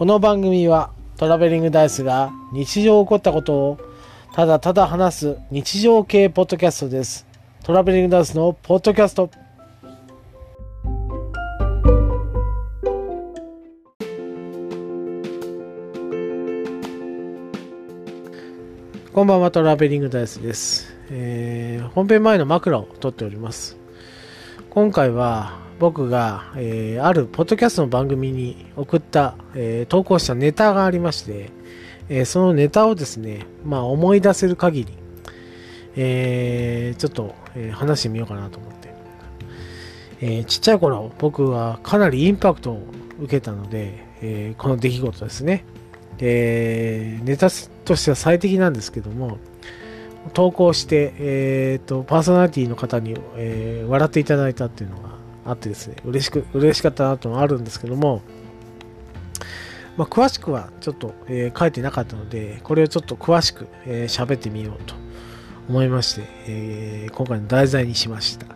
この番組はトラベリングダイスが日常起こったことをただただ話す日常系ポッドキャストです。トラベリングダイスのポッドキャスト。こんばんは、トラベリングダイスです。えー本編前の枕を撮っております。今回は僕が、えーあるポッドキャストの番組に送った、えー投稿したネタがありまして、えーそのネタをですね、まあ思い出せる限り、えちょっと、え話してみようかなと思って。えちっちゃい頃、僕はかなりインパクトを受けたので、えこの出来事ですね。えネタとしては最適なんですけども、投稿して、えー、とパーソナリティの方に、え笑っていただいたっていうのがあってですね嬉しく嬉しかったなというのはあるんですけども、まあ、詳しくはちょっと、えー書いてなかったのでこれをちょっと詳しく喋、えーってみようと思いまして、えー今回の題材にしました、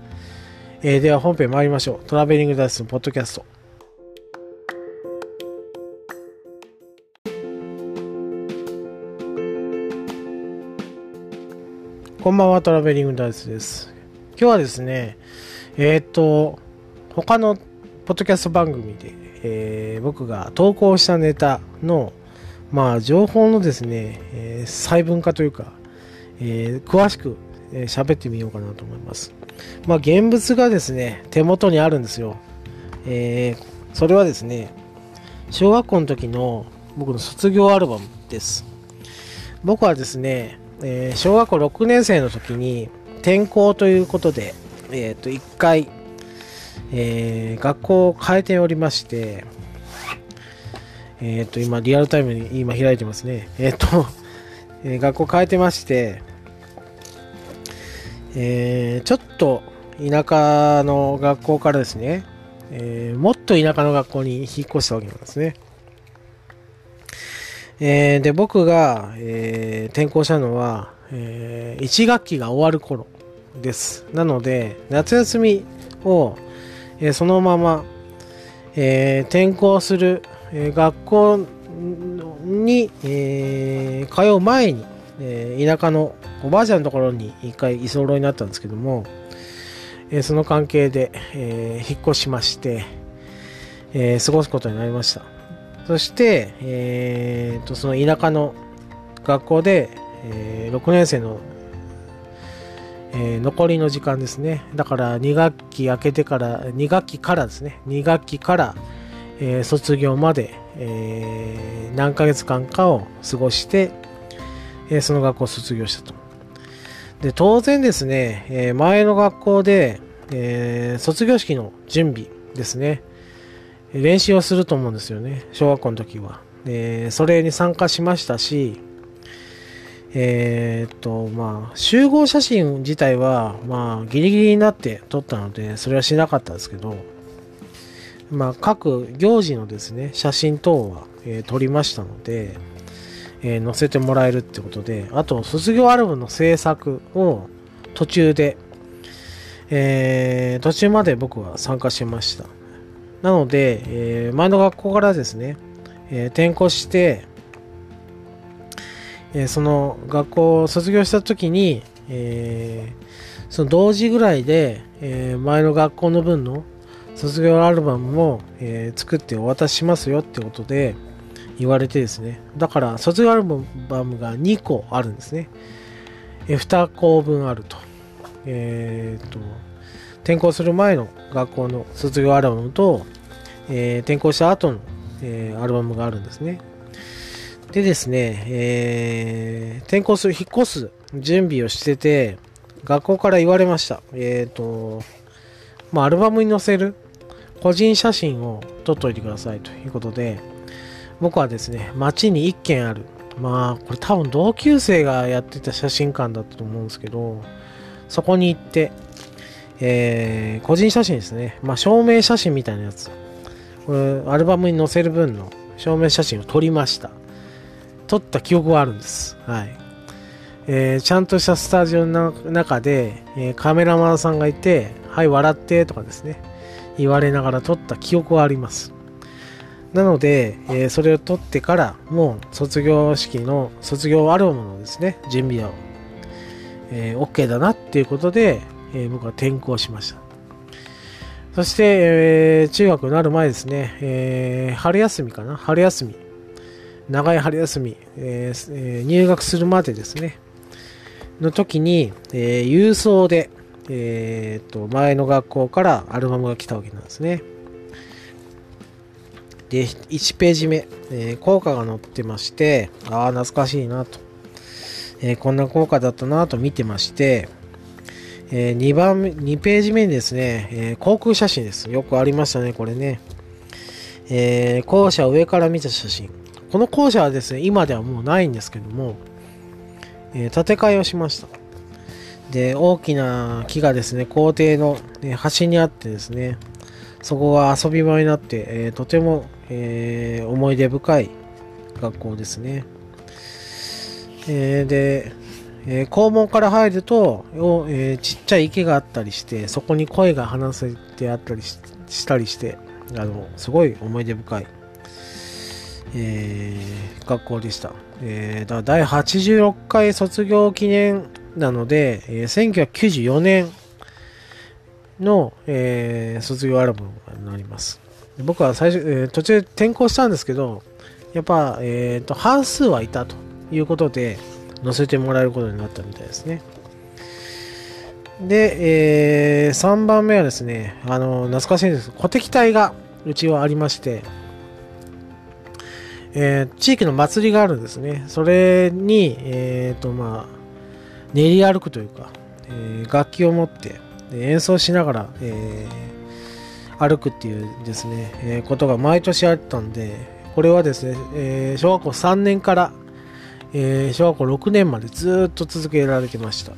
えーでは本編参りましょう。トラベリングダイスのポッドキャスト。こんばんは、トラベリングダイスです。今日はですね、えーっと、他のポッドキャスト番組で、えー僕が投稿したネタの、まあ、情報のですね、えー細分化というか、えー詳しく喋、えーってみようかなと思います。まあ、現物がですね、手元にあるんですよ。えーそれはですね、小学校の時の僕の卒業アルバムです。僕はですね、えー小学校6年生の時に転校ということで、えー、と1回、えー学校を変えておりまして、えっ、と今リアルタイムに今開いてますね。えっ、と、えー学校変えてまして、えーちょっと田舎の学校からですね、えーもっと田舎の学校に引っ越したわけなんですね。えーで僕が、えー転校したのは、え1学期が終わる頃です。なので夏休みを、えそのまま、え転校する、え学校に、え通う前に、え田舎のおばあちゃんのところに一回居候になったんですけども、えその関係で、え引っ越しまして、え過ごすことになりました。そして、えーとその田舎の学校で、えー6年生の、えー残りの時間ですね。だから2学期明けてから、2学期からですね。2学期から、えー卒業まで、えー何ヶ月間かを過ごして、えその学校を卒業したと。で、当然ですね、え前の学校で、え卒業式の準備ですね。練習をすると思うんですよね小学校の時はでそれに参加しましたしえーっとまあ集合写真自体はまあギリギリになって撮ったのでそれはしなかったですけどまあ各行事のですね写真等は、えー撮りましたので、えー載せてもらえるってことであと卒業アルバムの制作を途中でえー途中まで僕は参加しました。なので、え前の学校からですね、え転校して、えーその学校を卒業した時に、えーその同時ぐらいで、えー前の学校の分の卒業アルバムも、え作ってお渡ししますよってことで言われてですね。だから卒業アルバムが2個あるんですね、え2校分あると。えっと転校する前の学校の卒業アルバムと、え転校した後の、えアルバムがあるんですね。でですね、えー転校する、引っ越す準備をしてて、学校から言われました。えっ、と、まあ、アルバムに載せる個人写真を撮っといてくださいということで、僕はですね、街に1軒ある。まあ、これ多分同級生がやってた写真館だったと思うんですけど、そこに行って、えー個人写真ですね。まあ、証明写真みたいなやつ。これ、アルバムに載せる分の証明写真を撮りました。撮った記憶はあるんです。はい。えーちゃんとしたスタジオの中で、えーカメラマンさんがいて、はい、笑ってとかですね、言われながら撮った記憶はあります。なので、えー、それを取ってからもう卒業式の卒業アルバムのですね準備は、えー、OK だなっていうことで、えー、僕は転校しましたそして、えー、中学になる前ですね、えー、春休みかな？春休み長い春休み、えー、入学するまでですねの時に、えー、郵送で、えー、と前の学校からアルバムが来たわけなんですねで、1ページ目、えー、効果が載ってまして、ああ、懐かしいなと、えー、こんな効果だったなと見てまして、えー、2番目、2ページ目にですね、えー、航空写真です。よくありましたね、これね。えー、校舎上から見た写真。この校舎はですね、今ではもうないんですけども、えー、建て替えをしました。で、大きな木がですね、校庭の、ね、端にあってですね、そこが遊び場になって、えー、とても、えー、思い出深い学校ですね。えー、で、えー、校門から入ると、えー、ちっちゃい池があったりして、そこに声が話せてあったりしたりして、あの、すごい思い出深い、えー、学校でした。えー、だ第86回卒業記念なので、えー、1994年の、えー、卒業アルバムになります。僕は最初、えー、途中転校したんですけど、やっぱ、えーと、半数はいたということで、載せてもらえることになったみたいですね。で、えー、3番目はですね、あの、懐かしいんです。鼓笛隊がうちはありまして、えー、地域の祭りがあるんですね。それに、えっ、ー、と、まあ、練り歩くというか、えー、楽器を持って、演奏しながら、えー、歩くっていうですね、えー、ことが毎年あったんで、これはですね、えー、小学校3年から、え小学校6年までずっと続けられてました。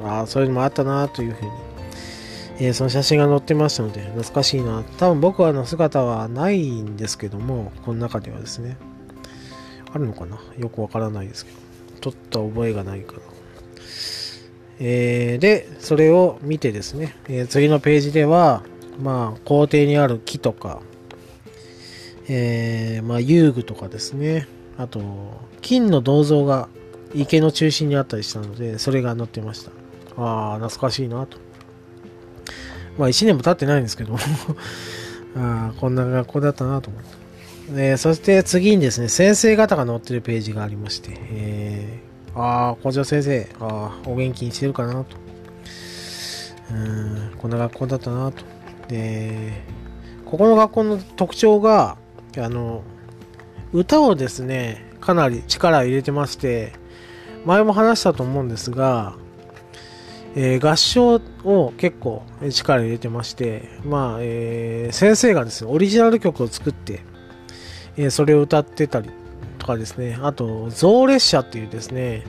うん、ああ、そういうのもあったなというふうに、えその写真が載ってましたので、懐かしいな。多分僕はの姿はないんですけども、この中ではですね、あるのかな？よくわからないですけど、撮った覚えがないから。えー、で、それを見てですね、えー、次のページでは、まあ、校庭にある木とか、えー、まあ、遊具とかですね、あと、金の銅像が池の中心にあったりしたので、それが載ってました。ああ、懐かしいなと。まあ、1年も経ってないんですけど あこんな学校だったなと思って。そして次にですね、先生方が載ってるページがありまして、えーああ、校長先生、あ、お元気にしてるかなと。うん、こんな学校だったなと。で、ここの学校の特徴が、あの、歌をですね、かなり力入れてまして、前も話したと思うんですが、えー、合唱を結構力入れてまして、まあ、えー、先生がですね、オリジナル曲を作って、えー、それを歌ってたりとかですね、あと、象列車っていうですね、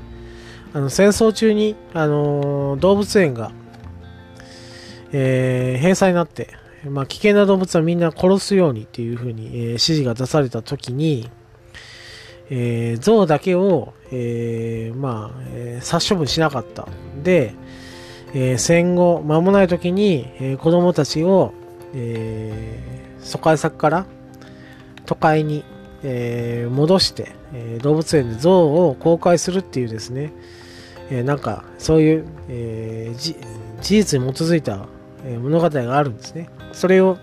あの戦争中に、あの、動物園が、え、閉鎖になって、まあ、危険な動物はみんな殺すようにっていうふうに、え、指示が出された時に、えー、象だけを、えー、まあ、えー、殺処分しなかった。で、えー、戦後間もない時に、えー、子供たちを、えー、疎開先から都会に、えー、戻して、え、動物園で象を公開するっていうですね、え、なんかそういう、え、事実に基づいた、物語があるんですね。それを、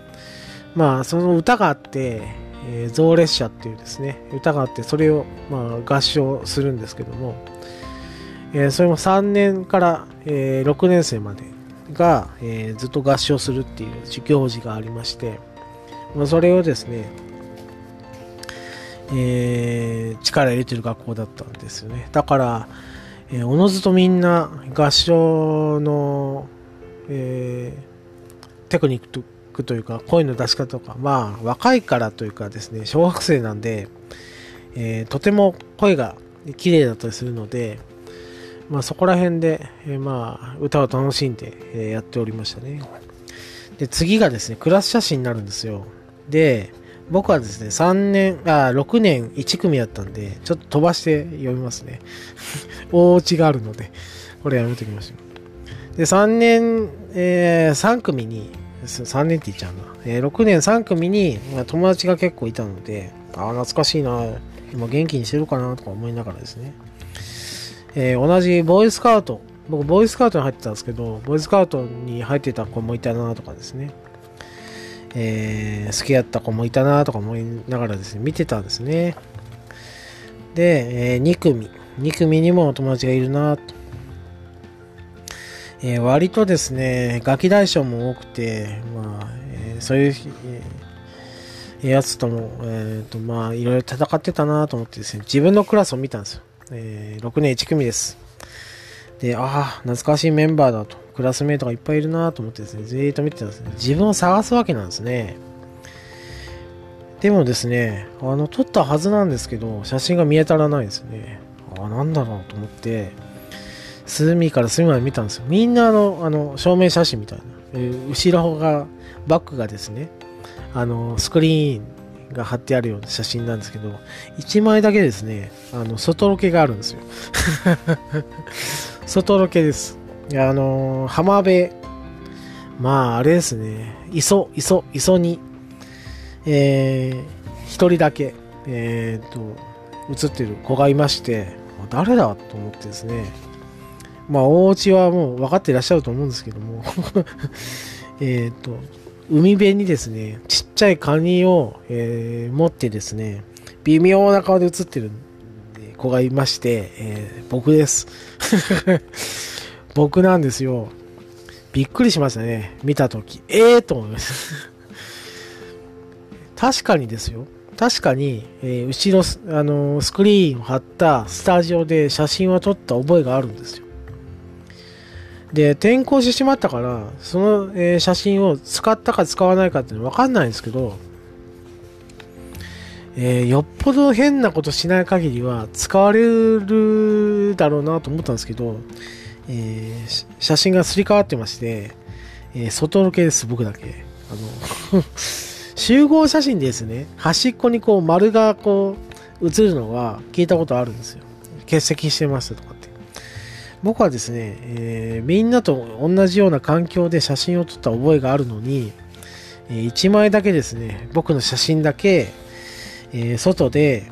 まあ、その歌があって、えー、象列車っていうですね、歌があって、それを、まあ、合唱するんですけども、えー、それも3年から、えー、6年生までが、えー、ずっと合唱するっていう行事がありまして、まあ、それをですね、えー、力入れてる学校だったんですよね。だから、えー、おのずとみんな合唱の、え、テクニックというか声の出し方とか、まあ若いからというかですね、小学生なんで、え、とても声が綺麗だったりするので、まあそこら辺で、えー、まあ歌を楽しんで、え、やっておりましたね。で、次がですね、クラス写真になるんですよ。で、僕はですね、3年、あ、6年1組やったんで、ちょっと飛ばして読みますね。大落ちがあるので、これやめときましょう。で、3年、えー、3組に、3年って言っちゃうな。えー、6年3組に、友達が結構いたので、ああ、懐かしいな、今元気にしてるかなとか思いながらですね。えー、同じボーイスカウト、僕ボーイスカウトに入ってたんですけど、ボーイスカウトに入ってた子もいたなとかですね。えー、好きだった子もいたなとか思いながらですね、見てたんですね。で、えー、2組。2組にも友達がいるなと。えー、割とですね、ガキ大将も多くて、まあ、えー、そういう、えー、やつとも、えっ、と、まあ、いろいろ戦ってたなと思ってですね、自分のクラスを見たんですよ。え6年1組です。で、ああ、懐かしいメンバーだと。クラスメイトがいっぱいいるなと思ってですね、ずーっと見てたんですね。自分を探すわけなんですね。でもですね、あの、撮ったはずなんですけど、写真が見当たらないですね。ああ、なんだろうと思って、隅から隅まで見たんですよ。みんなあの、あの、証明写真みたいな。えー、後ろが、バックがですね、あの、スクリーンが貼ってあるような写真なんですけど、1枚だけですね、あの、外ロケがあるんですよ。外ロケです。あのー、浜辺、まあ、あれですね、磯、磯、磯に、えー、一人だけ、えー、っと、映ってる子がいまして、誰だと思ってですね、まあ、お家はもう分かっていらっしゃると思うんですけども えっと、海辺にですね、ちっちゃいカニを、えー、持ってですね、微妙な顔で映ってる子がいまして、えー、僕です。僕なんですよ。びっくりしましたね。見たとき。ええー、と思います。確かにですよ。確かに、えー、後ろ、あのー、スクリーンを貼ったスタジオで写真を撮った覚えがあるんですよ。で、転校してしまったから、その、えー、写真を使ったか使わないかってのはわかんないんですけど、えー、よっぽど変なことしない限りは使われるだろうなと思ったんですけど、えー、写真がすり替わってまして、え、外ロケです、僕だけ。あの 集合写真ですね、端っこにこう丸がこう映るのは聞いたことあるんですよ。欠席してますとか。僕はですね、えー、みんなと同じような環境で写真を撮った覚えがあるのに、えー、1枚だけですね、僕の写真だけ、えー、外で、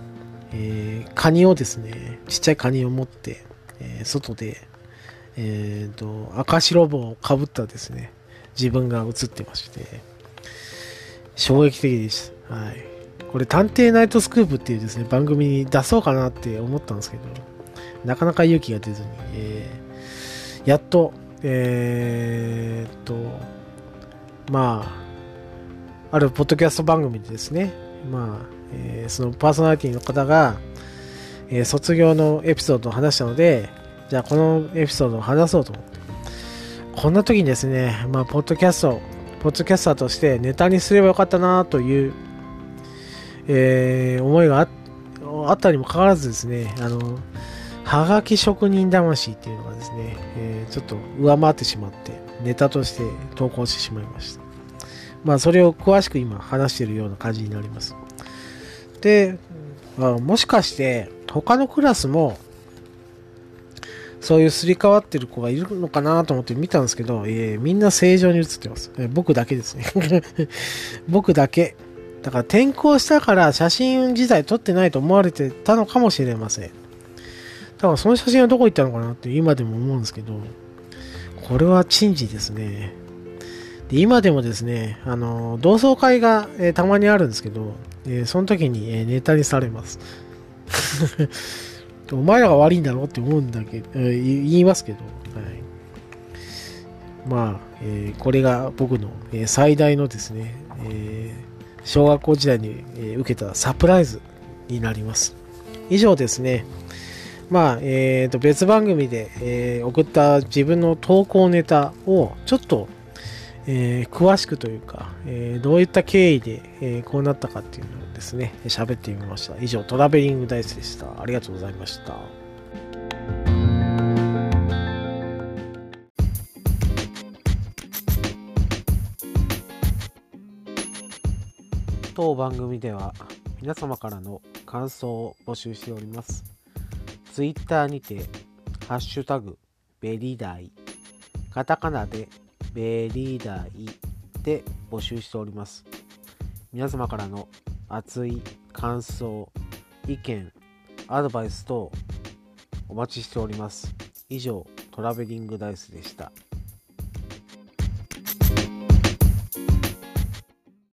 えー、カニをですね、ちっちゃいカニを持って、え、外で、えっ、と、赤白帽をかぶったですね、自分が映ってまして、衝撃的でした。はい。これ、探偵ナイトスクープっていうですね、番組に出そうかなって思ったんですけど、なかなか勇気が出ずに、えー、やっと、えー、っと、まあ、あるポッドキャスト番組でですね、まあ、えー、そのパーソナリティの方が、えー、卒業のエピソードを話したので、じゃあこのエピソードを話そうと思って。こんな時にですね、まあ、ポッドキャスト、ポッドキャスターとしてネタにすればよかったなという、えー、思いがあったにもかかわらずですね、あの、はがき職人魂っていうのがですね、えー、ちょっと上回ってしまって、ネタとして投稿してしまいました。まあ、それを詳しく今話しているような感じになります。で、まあ、もしかして他のクラスもそういうすり替わってる子がいるのかなと思って見たんですけど、えー、みんな正常に映ってます。えー、僕だけですね。僕だけ。だから転校したから写真自体撮ってないと思われてたのかもしれません。だからその写真はどこ行ったのかなって今でも思うんですけど、これは珍事ですね。で今でもですね、あの、同窓会が、えー、たまにあるんですけど、えー、その時に、えー、ネタにされます。お前らが悪いんだろうって思うんだけど、えー、言いますけど、はい、まあ、えー、これが僕の、えー、最大のですね、えー、小学校時代に、えー、受けたサプライズになります。以上ですね。まあ、えー、と別番組で、えー、送った自分の投稿ネタをちょっとえー、詳しくというか、えー、どういった経緯で、えー、こうなったかっていうのをですね、喋ってみました。以上、トラベリングダイスでした。ありがとうございました。当番組では皆様からの感想を募集しております。ツイッターにて、ハッシュタグ、ベリーダイ、カタカナでベリーダイで募集しております。皆様からの熱い感想意見アドバイス等お待ちしております。以上トラベリングダイスでした。